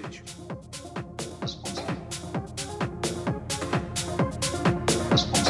cacete. Responsável. Responsável.